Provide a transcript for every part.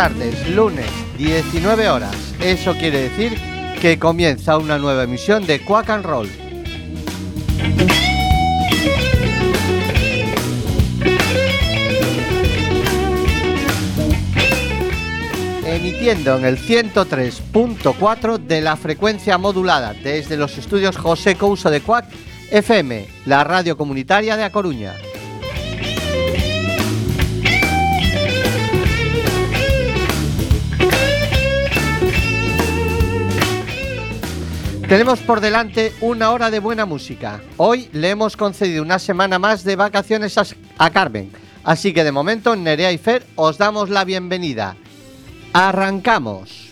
tardes, lunes 19 horas. Eso quiere decir que comienza una nueva emisión de Quack and Roll. Emitiendo en el 103.4 de la frecuencia modulada desde los estudios José Couso de Quack FM, la radio comunitaria de A Coruña. Tenemos por delante una hora de buena música. Hoy le hemos concedido una semana más de vacaciones a, Carmen. Así que de momento en Nerea y Fer os damos la bienvenida. Arrancamos.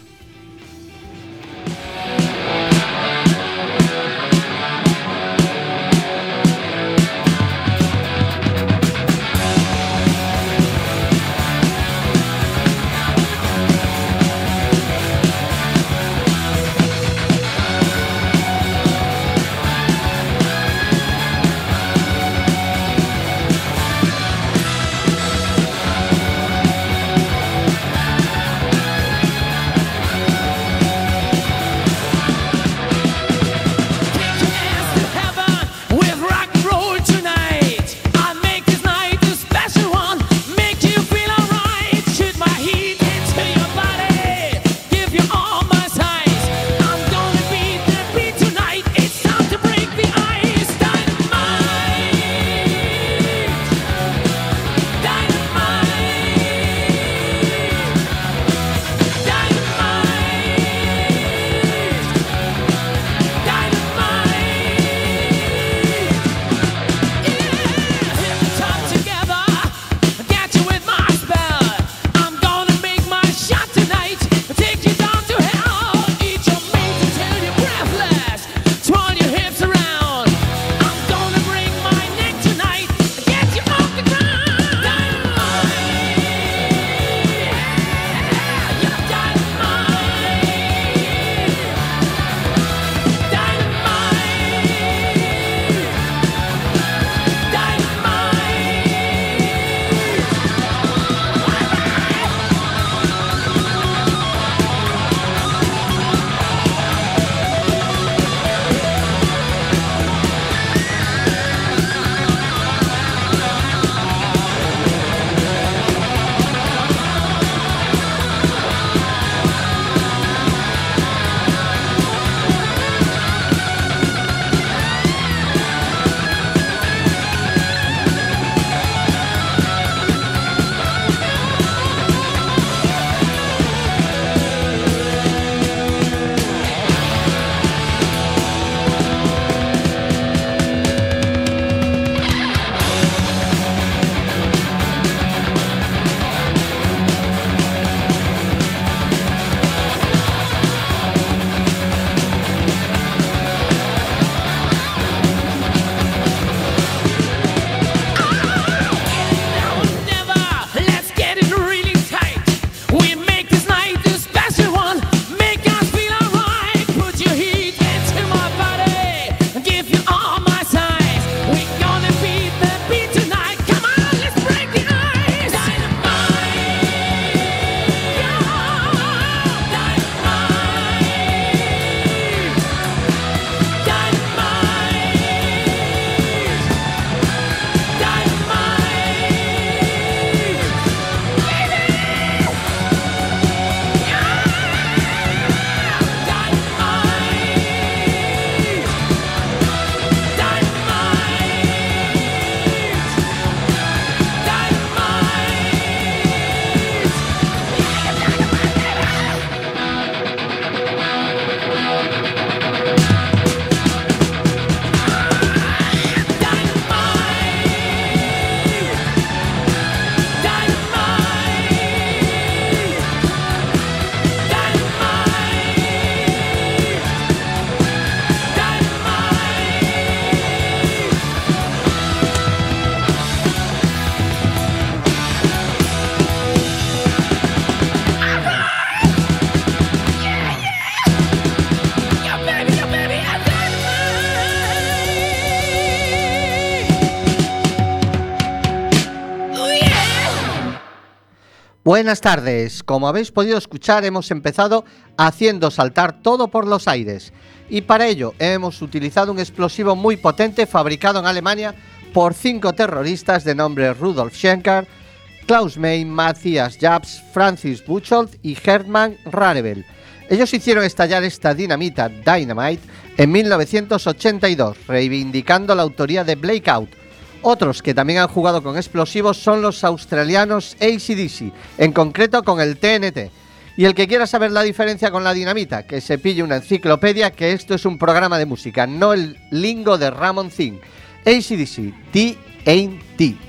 Buenas tardes. Como habéis podido escuchar, hemos empezado haciendo saltar todo por los aires. Y para ello hemos utilizado un explosivo muy potente fabricado en Alemania por cinco terroristas de nombre Rudolf Schenker, Klaus May, Matthias Jabs, Francis Buchholz y Hermann Rarebel. Ellos hicieron estallar esta dinamita Dynamite en 1982, reivindicando la autoría de Blackout, otros que también han jugado con explosivos son los australianos ACDC, en concreto con el TNT. Y el que quiera saber la diferencia con la dinamita, que se pille una enciclopedia, que esto es un programa de música, no el lingo de Ramon Thing. ACDC, T-A-T.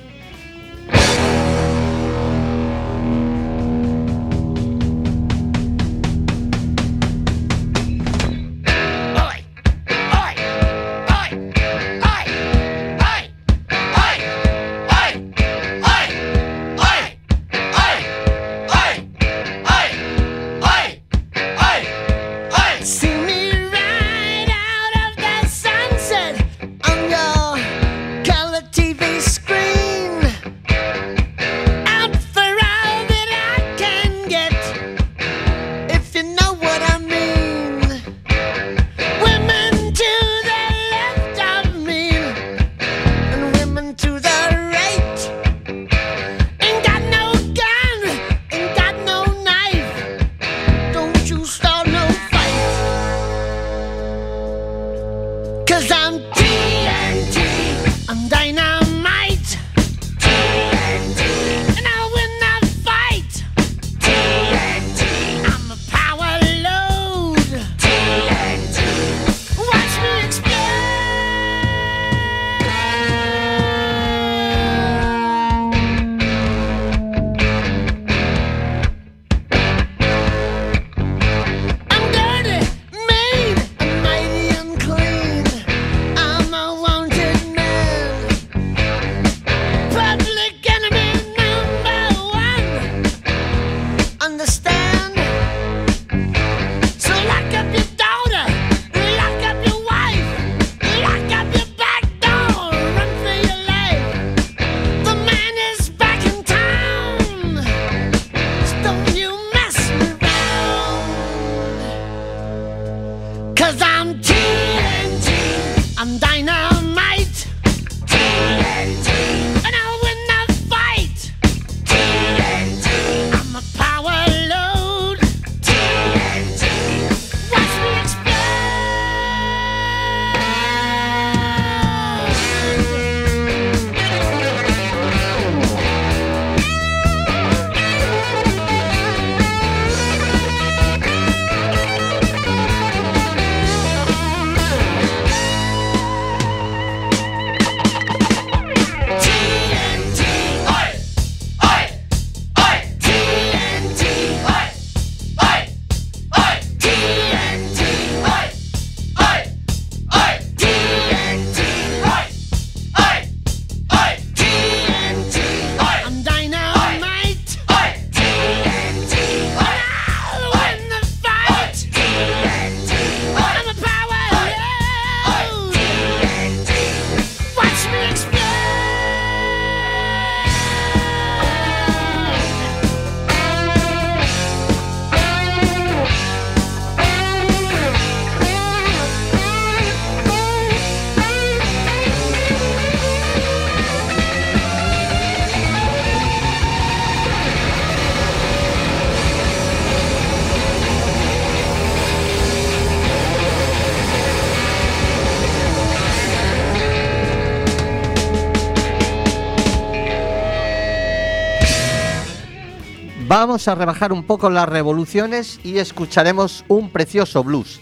Vamos a rebajar un poco las revoluciones y escucharemos un precioso blues,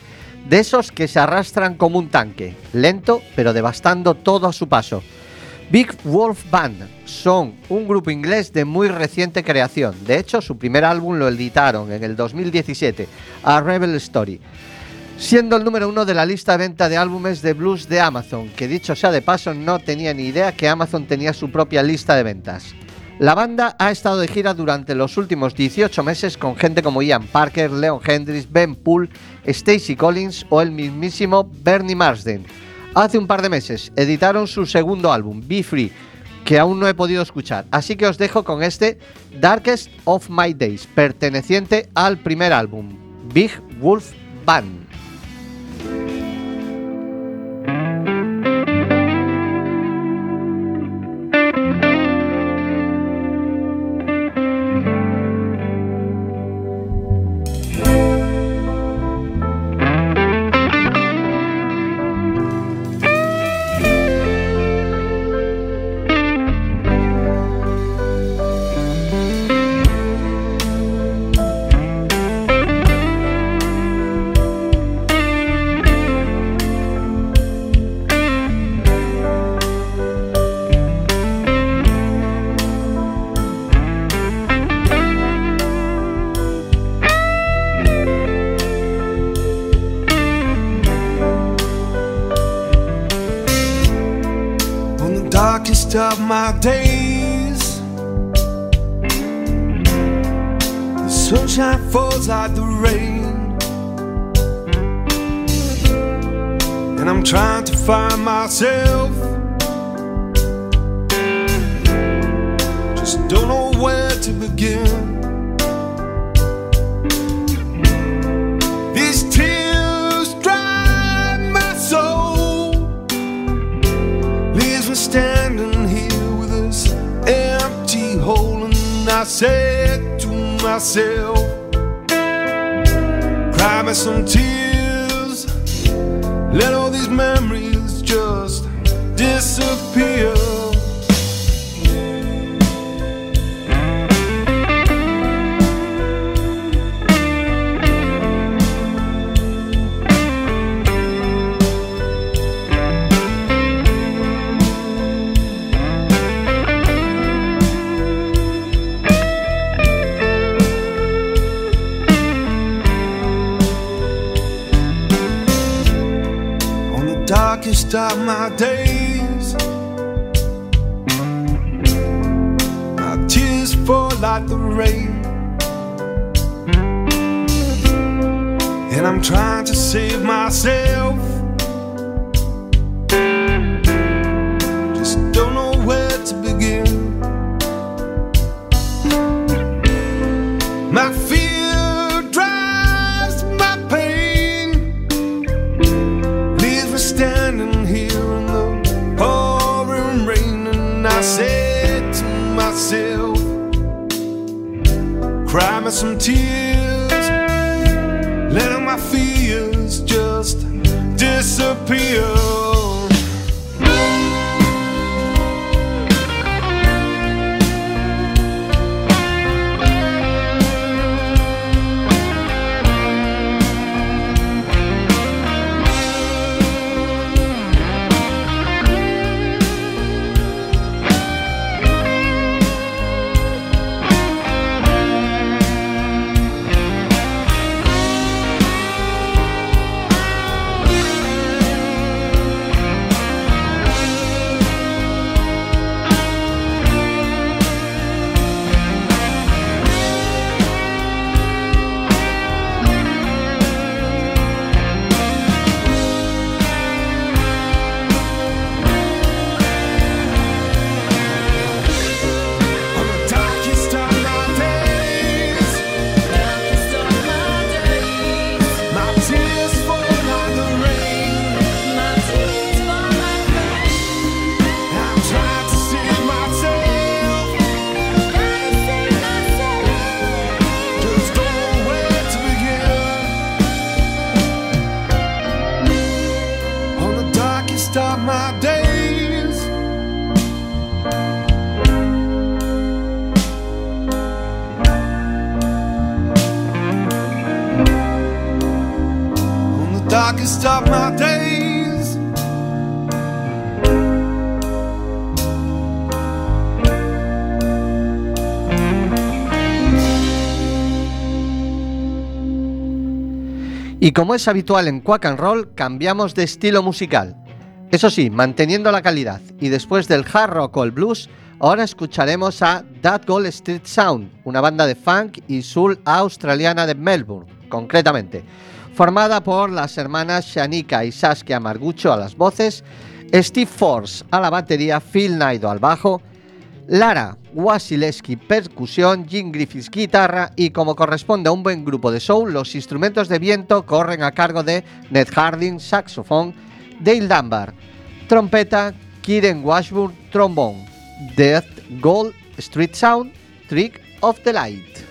de esos que se arrastran como un tanque, lento pero devastando todo a su paso. Big Wolf Band son un grupo inglés de muy reciente creación. De hecho, su primer álbum lo editaron en el 2017, A Rebel Story, siendo el número uno de la lista de venta de álbumes de blues de Amazon, que dicho sea de paso no tenía ni idea que Amazon tenía su propia lista de ventas. La banda ha estado de gira durante los últimos 18 meses con gente como Ian Parker, Leon Hendrix, Ben Poole, Stacy Collins o el mismísimo Bernie Marsden. Hace un par de meses editaron su segundo álbum, Be Free, que aún no he podido escuchar. Así que os dejo con este Darkest of My Days, perteneciente al primer álbum, Big Wolf Band. Find myself. Just don't know where to begin. These tears dry my soul. Leaves me standing here with this empty hole. And I said to myself, Cry me some tears. Let all these memories darkest of my days. My tears fall like the rain. And I'm trying to save myself. Some tears, Y como es habitual en Quack and Roll, cambiamos de estilo musical. Eso sí, manteniendo la calidad. Y después del hard rock o el blues, ahora escucharemos a That Gold Street Sound, una banda de funk y soul australiana de Melbourne, concretamente. Formada por las hermanas Shanika y Saskia Margucho a las voces, Steve Force a la batería, Phil Naido al bajo, Lara Wasilewski percusión, Jim Griffiths guitarra y como corresponde a un buen grupo de soul, los instrumentos de viento corren a cargo de Ned Harding, saxofón, Dale Dunbar, trompeta, Kieran Washburn, trombón, Death Gold, Street Sound, Trick of the Light.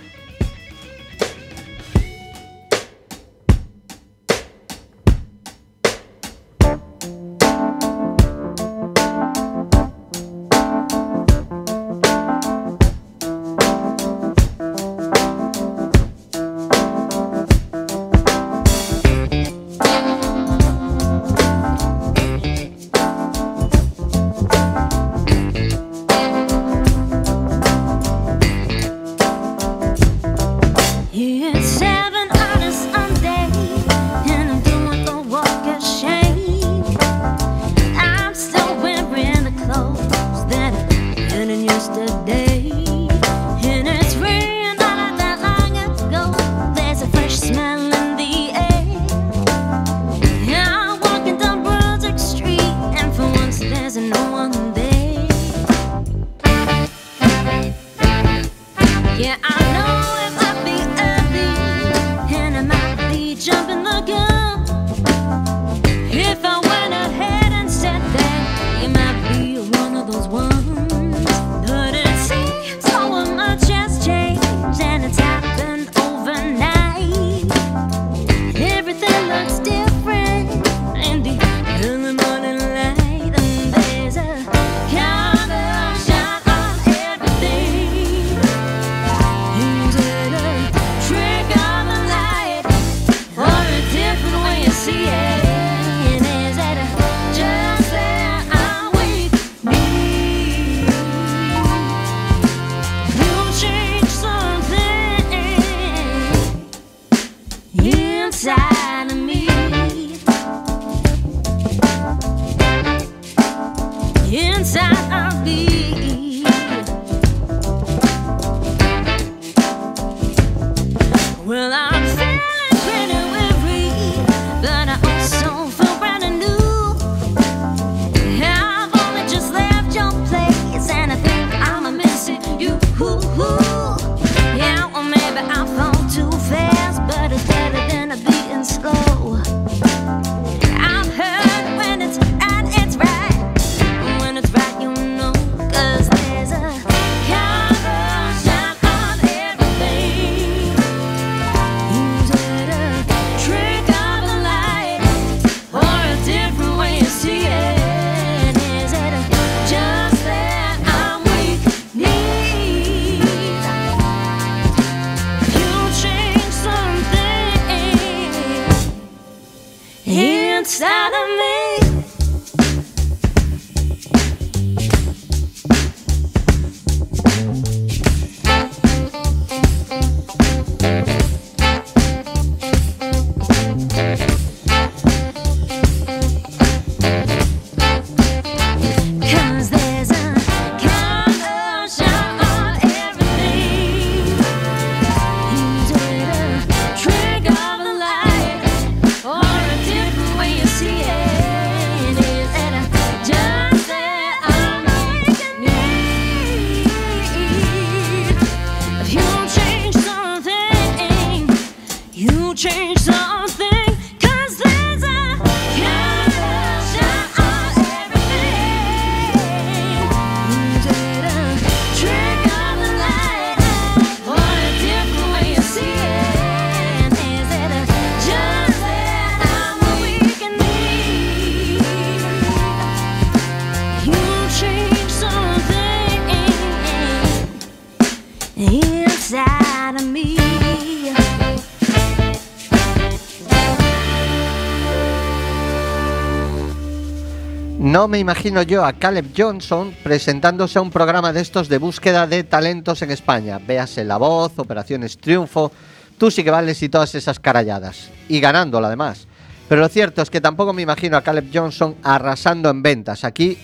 No me imagino yo a Caleb Johnson presentándose a un programa de estos de búsqueda de talentos en España. Véase La Voz, Operaciones Triunfo, Tú sí que vales y todas esas caralladas. Y ganándolo además. Pero lo cierto es que tampoco me imagino a Caleb Johnson arrasando en ventas aquí,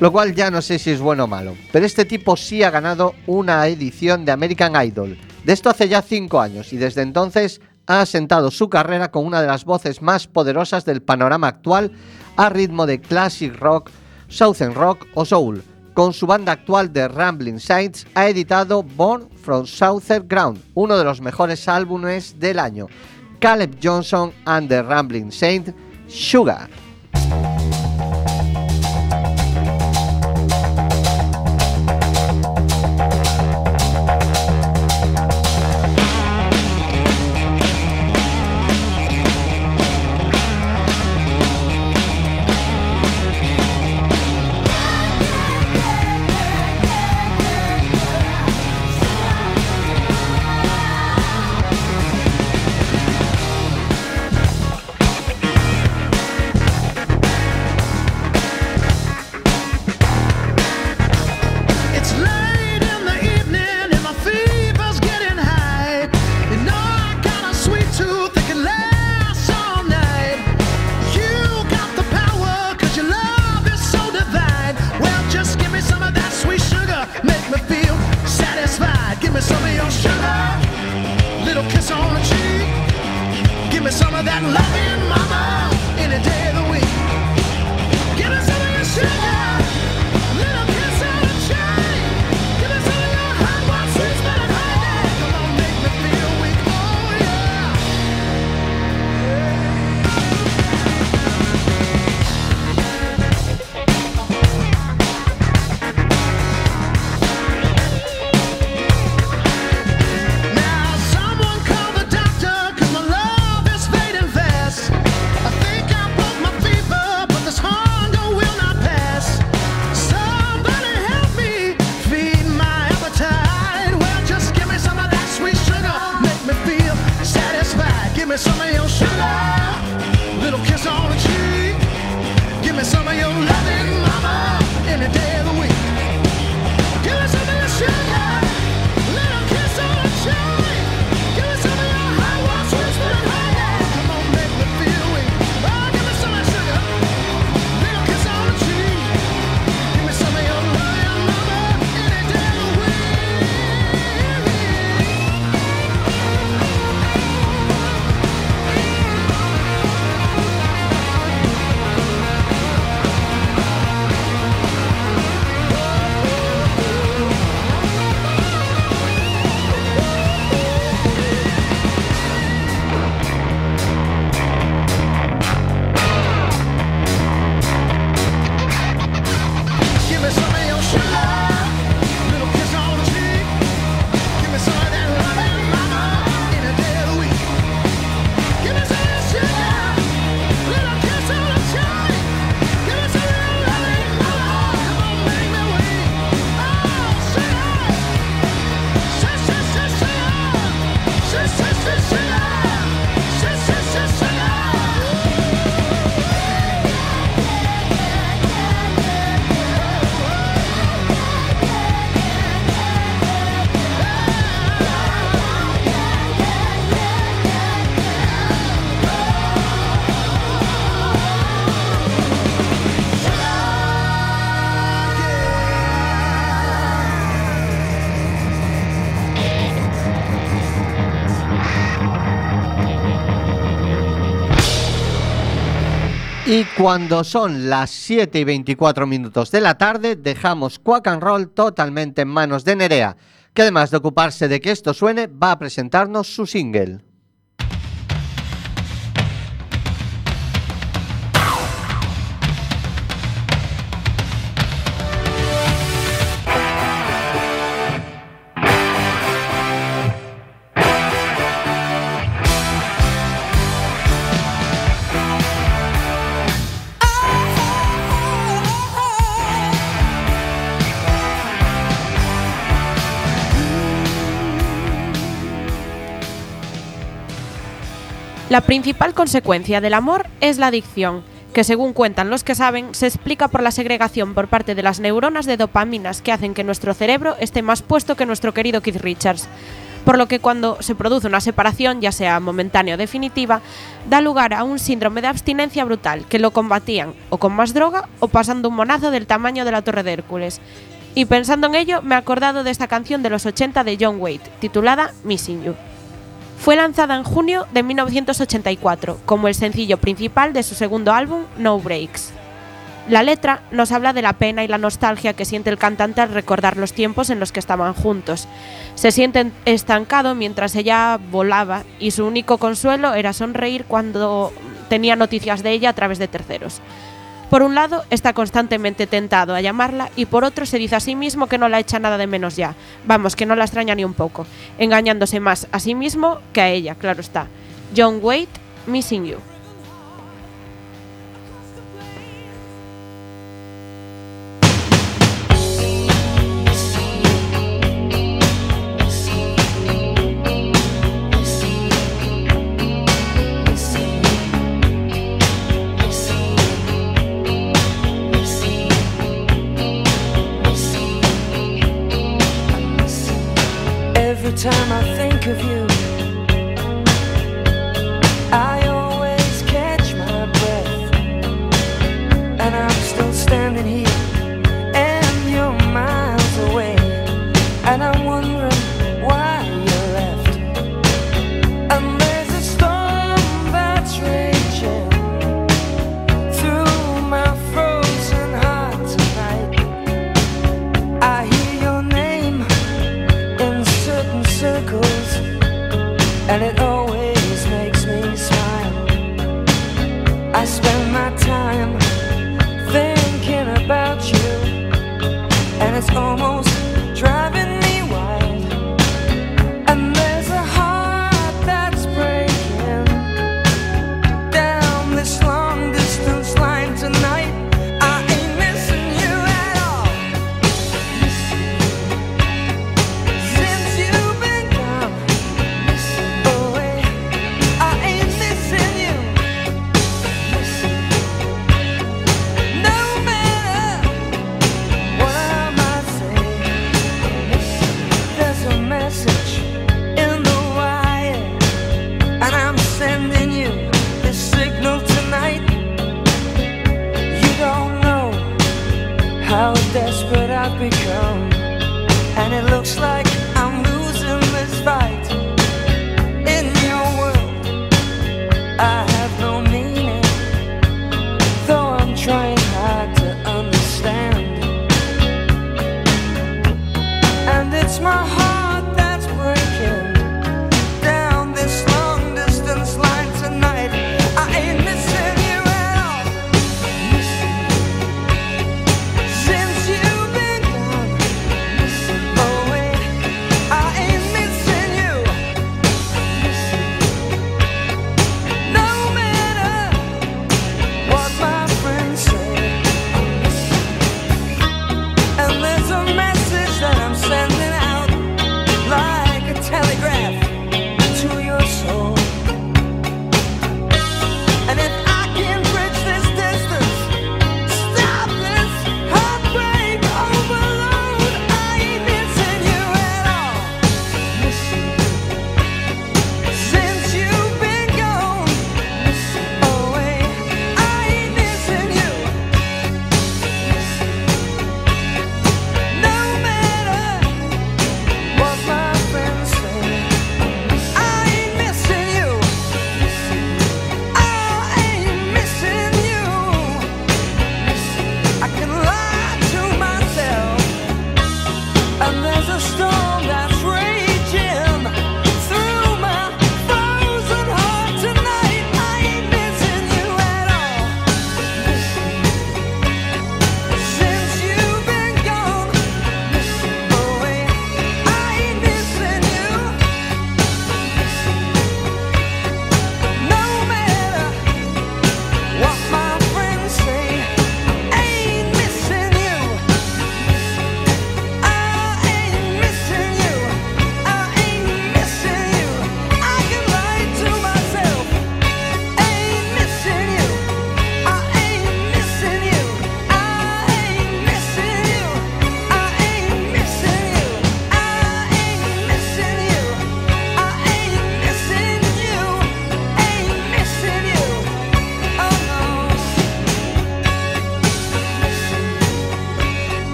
lo cual ya no sé si es bueno o malo. Pero este tipo sí ha ganado una edición de American Idol. De esto hace ya 5 años y desde entonces ha asentado su carrera con una de las voces más poderosas del panorama actual a ritmo de classic rock, southern rock o soul. Con su banda actual de Rambling Saints ha editado Born from Southern Ground, uno de los mejores álbumes del año. Caleb Johnson and the Rambling Saints, Sugar. Y cuando son las 7 y 24 minutos de la tarde, dejamos Quack and Roll totalmente en manos de Nerea, que además de ocuparse de que esto suene, va a presentarnos su single. La principal consecuencia del amor es la adicción, que según cuentan los que saben, se explica por la segregación por parte de las neuronas de dopaminas que hacen que nuestro cerebro esté más puesto que nuestro querido Keith Richards. Por lo que cuando se produce una separación, ya sea momentánea o definitiva, da lugar a un síndrome de abstinencia brutal, que lo combatían o con más droga o pasando un monazo del tamaño de la Torre de Hércules. Y pensando en ello, me he acordado de esta canción de los 80 de John Waite, titulada Missing You. Fue lanzada en junio de 1984 como el sencillo principal de su segundo álbum No Breaks. La letra nos habla de la pena y la nostalgia que siente el cantante al recordar los tiempos en los que estaban juntos. Se siente estancado mientras ella volaba y su único consuelo era sonreír cuando tenía noticias de ella a través de terceros. Por un lado, está constantemente tentado a llamarla y por otro se dice a sí mismo que no la echa nada de menos ya. Vamos, que no la extraña ni un poco, engañándose más a sí mismo que a ella, claro está. John Waite, Missing You.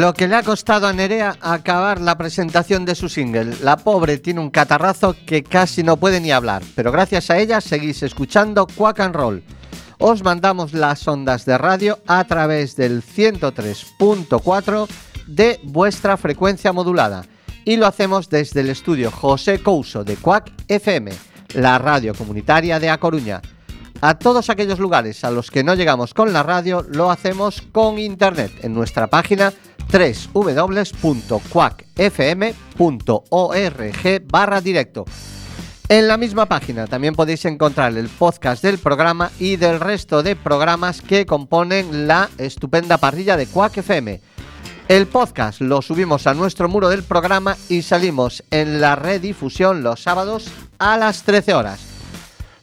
Lo que le ha costado a Nerea acabar la presentación de su single. La pobre tiene un catarrazo que casi no puede ni hablar, pero gracias a ella seguís escuchando Quack and Roll. Os mandamos las ondas de radio a través del 103.4 de vuestra frecuencia modulada y lo hacemos desde el estudio José Couso de Quack FM, la radio comunitaria de A Coruña. A todos aquellos lugares a los que no llegamos con la radio lo hacemos con internet en nuestra página www.quackfm.org barra directo. En la misma página también podéis encontrar el podcast del programa y del resto de programas que componen la estupenda parrilla de Quack FM. El podcast lo subimos a nuestro muro del programa y salimos en la redifusión los sábados a las 13 horas.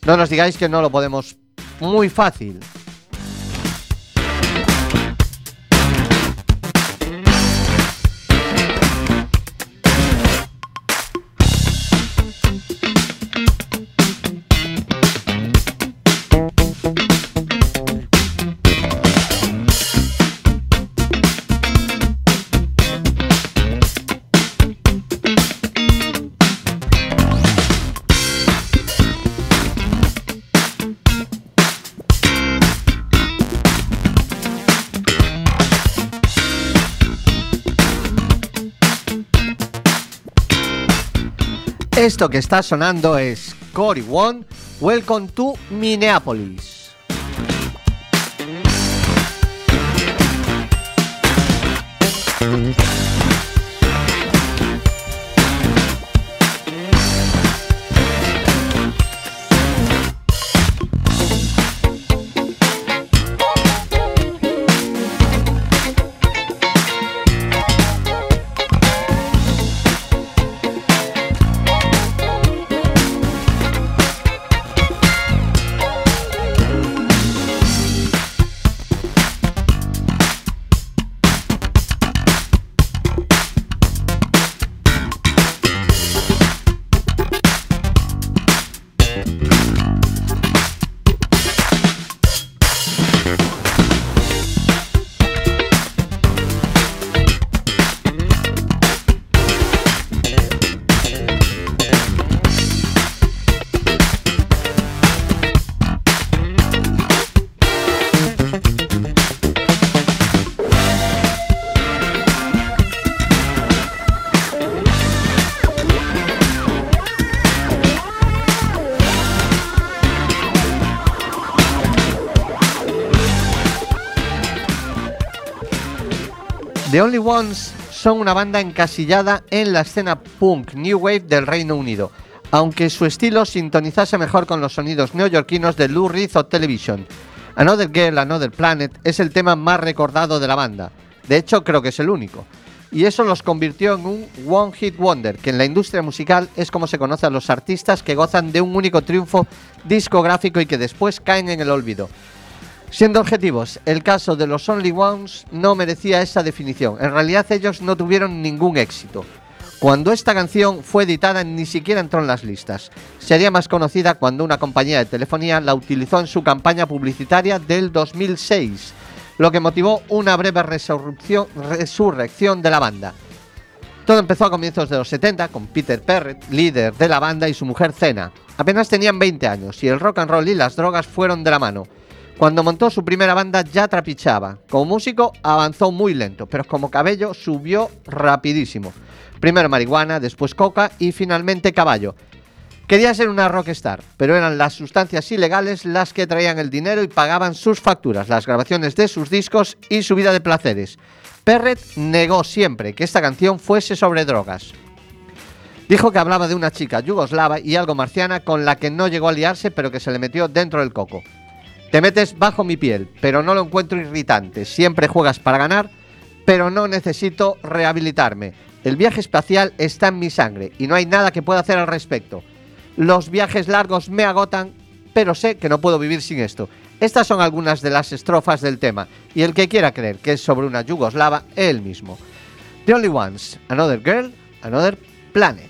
No nos digáis que no lo podemos muy fácil. Esto que está sonando es Cory One, Welcome to Minneapolis. The Only Ones son una banda encasillada en la escena punk New Wave del Reino Unido, aunque su estilo sintonizase mejor con los sonidos neoyorquinos de Lou Reed o Television. Another Girl, Another Planet es el tema más recordado de la banda. De hecho, creo que es el único. Y eso los convirtió en un One Hit Wonder, que en la industria musical es como se conoce a los artistas que gozan de un único triunfo discográfico y que después caen en el olvido. Siendo objetivos, el caso de los Only Ones no merecía esa definición. En realidad ellos no tuvieron ningún éxito. Cuando esta canción fue editada ni siquiera entró en las listas. Sería más conocida cuando una compañía de telefonía la utilizó en su campaña publicitaria del 2006, lo que motivó una breve resurrección, de la banda. Todo empezó a comienzos de los 70 con Peter Perret, líder de la banda, y su mujer Cena. Apenas tenían 20 años y el rock and roll y las drogas fueron de la mano. Cuando montó su primera banda ya trapichaba. Como músico avanzó muy lento, pero como cabello subió rapidísimo. Primero marihuana, después coca y finalmente caballo. Quería ser una rockstar, pero eran las sustancias ilegales las que traían el dinero y pagaban sus facturas, las grabaciones de sus discos y su vida de placeres. Perret negó siempre que esta canción fuese sobre drogas. Dijo que hablaba de una chica yugoslava y algo marciana con la que no llegó a liarse pero que se le metió dentro del coco. Te metes bajo mi piel, pero no lo encuentro irritante. Siempre juegas para ganar, pero no necesito rehabilitarme. El viaje espacial está en mi sangre y no hay nada que pueda hacer al respecto. Los viajes largos me agotan, pero sé que no puedo vivir sin esto. Estas son algunas de las estrofas del tema, y el que quiera creer que es sobre una yugoslava, él mismo. The Only Ones, Another Girl, Another Planet.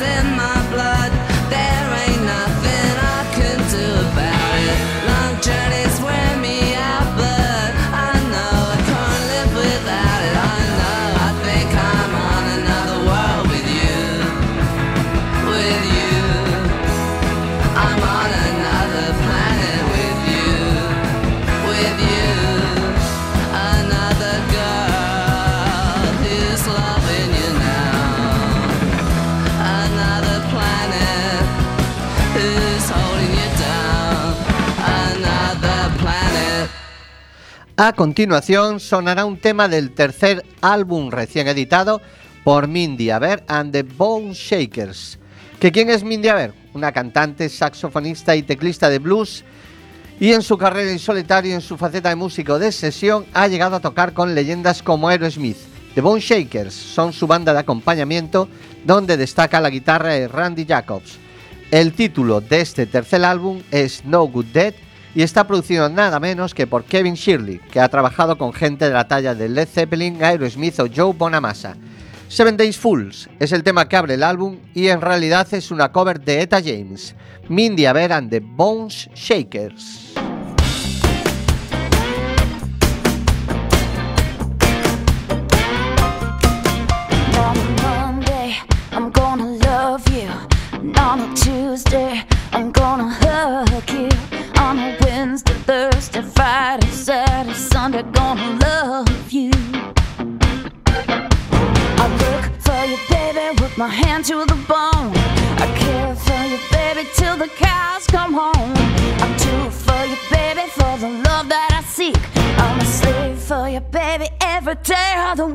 In my A continuación sonará un tema del tercer álbum recién editado por Mindy Aber and the Bone Shakers. ¿Que quién es Mindy Aber? Una cantante, saxofonista y teclista de blues y en su carrera en solitario y en su faceta de músico de sesión ha llegado a tocar con leyendas como Aerosmith. The Bone Shakers son su banda de acompañamiento donde destaca la guitarra de Randy Jacobs. El título de este tercer álbum es No Good Dead y está producido nada menos que por Kevin Shirley, que ha trabajado con gente de la talla de Led Zeppelin, Aerosmith o Joe Bonamassa. Seven Days Fools es el tema que abre el álbum y en realidad es una cover de Etta James, Mindy Aber and the Bones Shakers. Thursday, Friday, Saturday, Sunday, gonna love you. I work for you, baby, with my hand to the bone. I care for you, baby, till the cows come home. I'm do for you, baby, for the love that I seek. I'm a slave for you, baby, every day of the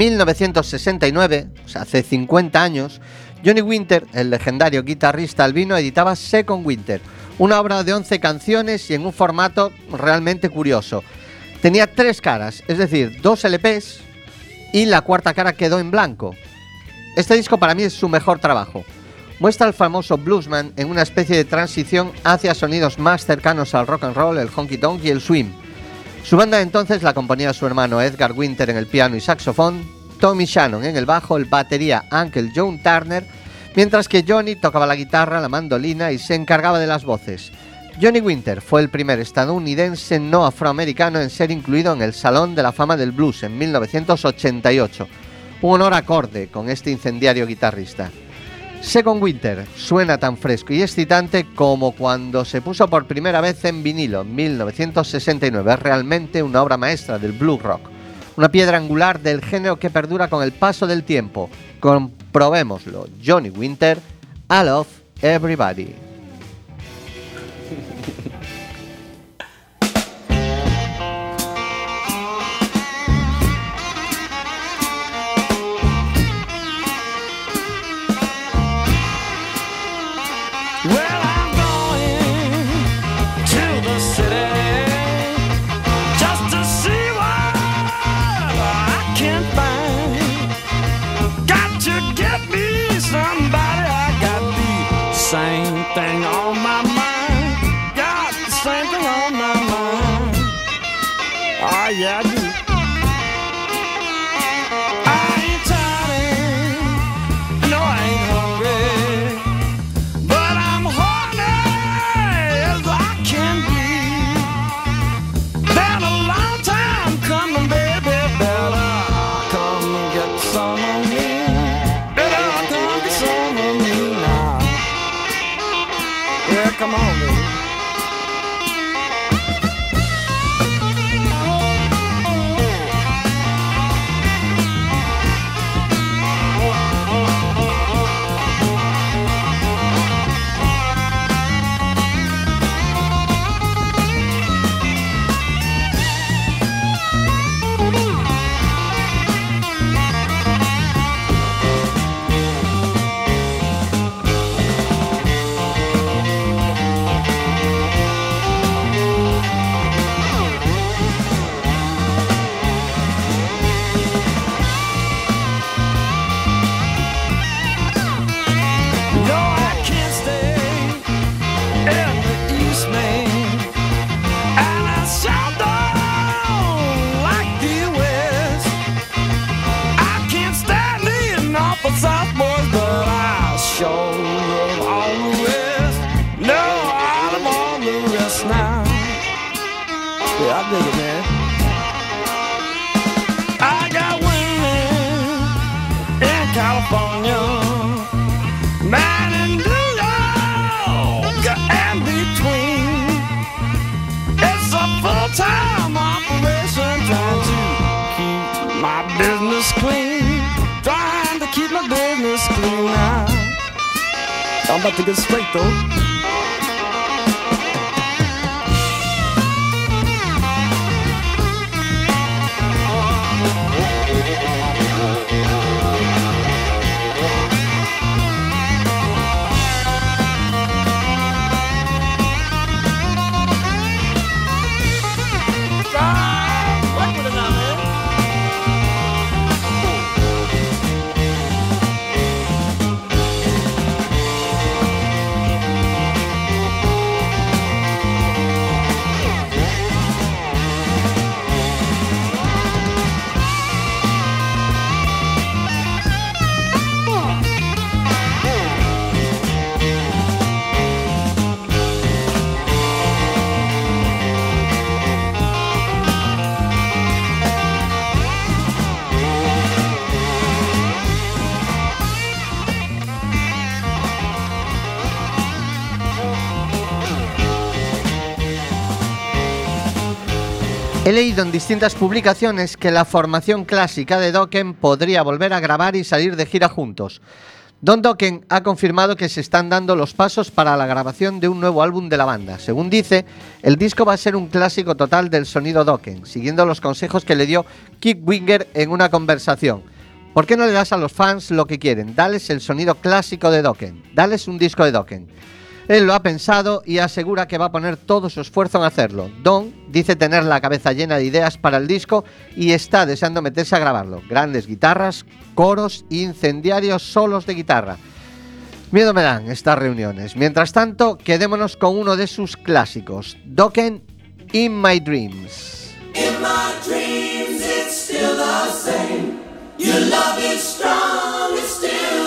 1969, o sea, hace 50 años, Johnny Winter, el legendario guitarrista albino, editaba Second Winter, una obra de 11 canciones y en un formato realmente curioso. Tenía tres caras, es decir, dos LPs y la cuarta cara quedó en blanco. Este disco para mí es su mejor trabajo. Muestra al famoso bluesman en una especie de transición hacia sonidos más cercanos al rock and roll, el honky tonk y el swing. Su banda entonces la componía su hermano Edgar Winter en el piano y saxofón, Tommy Shannon en el bajo, el batería Uncle John Turner, mientras que Johnny tocaba la guitarra, la mandolina y se encargaba de las voces. Johnny Winter fue el primer estadounidense no afroamericano en ser incluido en el Salón de la Fama del Blues en 1988. Un honor acorde con este incendiario guitarrista. Second Winter suena tan fresco y excitante como cuando se puso por primera vez en vinilo en 1969. Es realmente una obra maestra del blues rock. Una piedra angular del género que perdura con el paso del tiempo. Comprobémoslo. Johnny Winter, I Love Everybody. Leído en distintas publicaciones que la formación clásica de Dokken podría volver a grabar y salir de gira juntos. Don Dokken ha confirmado que se están dando los pasos para la grabación de un nuevo álbum de la banda. Según dice, el disco va a ser un clásico total del sonido Dokken, siguiendo los consejos que le dio Kick Winger en una conversación. ¿Por qué no le das a los fans lo que quieren? Dales el sonido clásico de Dokken. Dales un disco de Dokken. Él lo ha pensado y asegura que va a poner todo su esfuerzo en hacerlo. Don dice tener la cabeza llena de ideas para el disco y está deseando meterse a grabarlo. Grandes guitarras, coros, incendiarios solos de guitarra. Miedo me dan estas reuniones. Mientras tanto, quedémonos con uno de sus clásicos, Dokken In My Dreams. In my dreams, it's still the same. Your love is strong, it still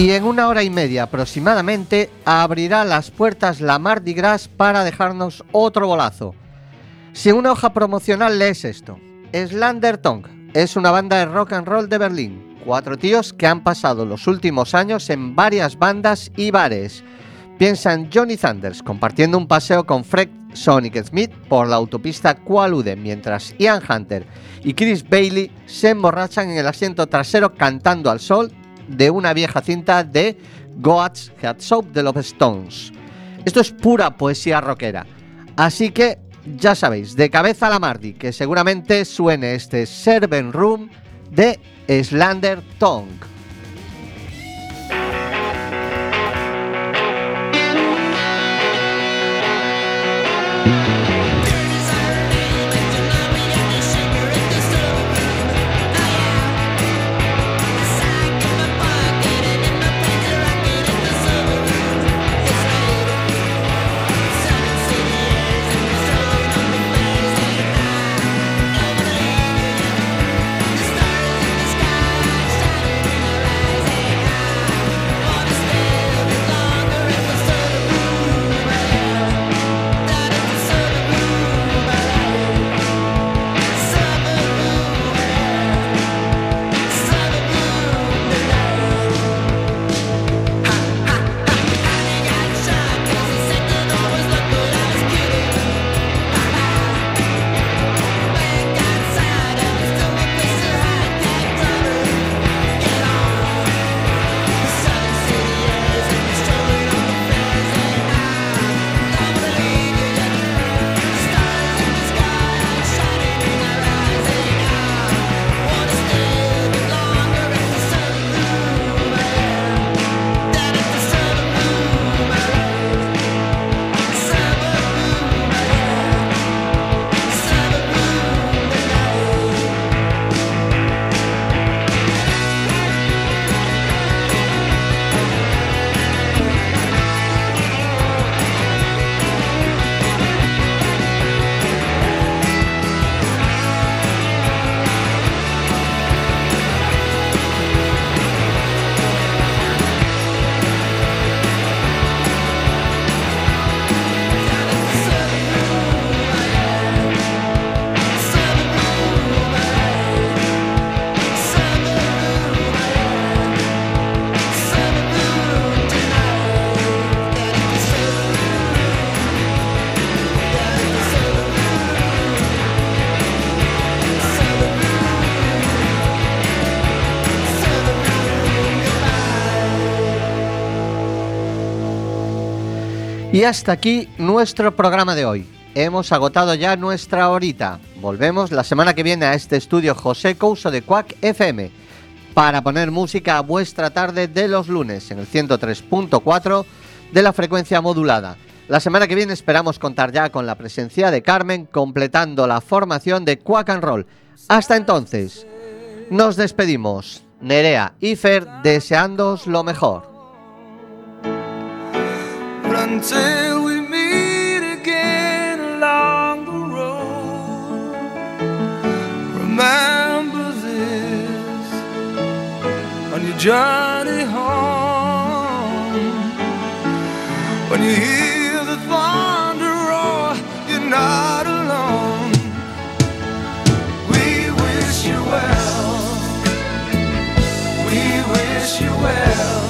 Y en una hora y media aproximadamente abrirá las puertas la Mardi Gras para dejarnos otro bolazo. Si una hoja promocional lees esto, Slander Tongue es una banda de rock and roll de Berlín. Cuatro tíos que han pasado los últimos años en varias bandas y bares. Piensa en Johnny Thunders compartiendo un paseo con Fred Sonic Smith por la autopista Qualude, mientras Ian Hunter y Chris Bailey se emborrachan en el asiento trasero cantando al sol de una vieja cinta de Goats Head Soap de los Stones. Esto es pura poesía rockera. Así que ya sabéis, de cabeza a la Mardi, que seguramente suene este Servant Room de Slander Tongue. Y hasta aquí nuestro programa de hoy. Hemos agotado ya nuestra horita. Volvemos la semana que viene a este estudio José Couso de Quack FM para poner música a vuestra tarde de los lunes en el 103.4 de la frecuencia modulada. La semana que viene esperamos contar ya con la presencia de Carmen completando la formación de Quack and Roll. Hasta entonces, nos despedimos. Nerea y Fer deseándoos lo mejor. until we meet again along the road. Remember this on your journey home. When you hear the thunder roar, you're not alone. We wish you well. We wish you well.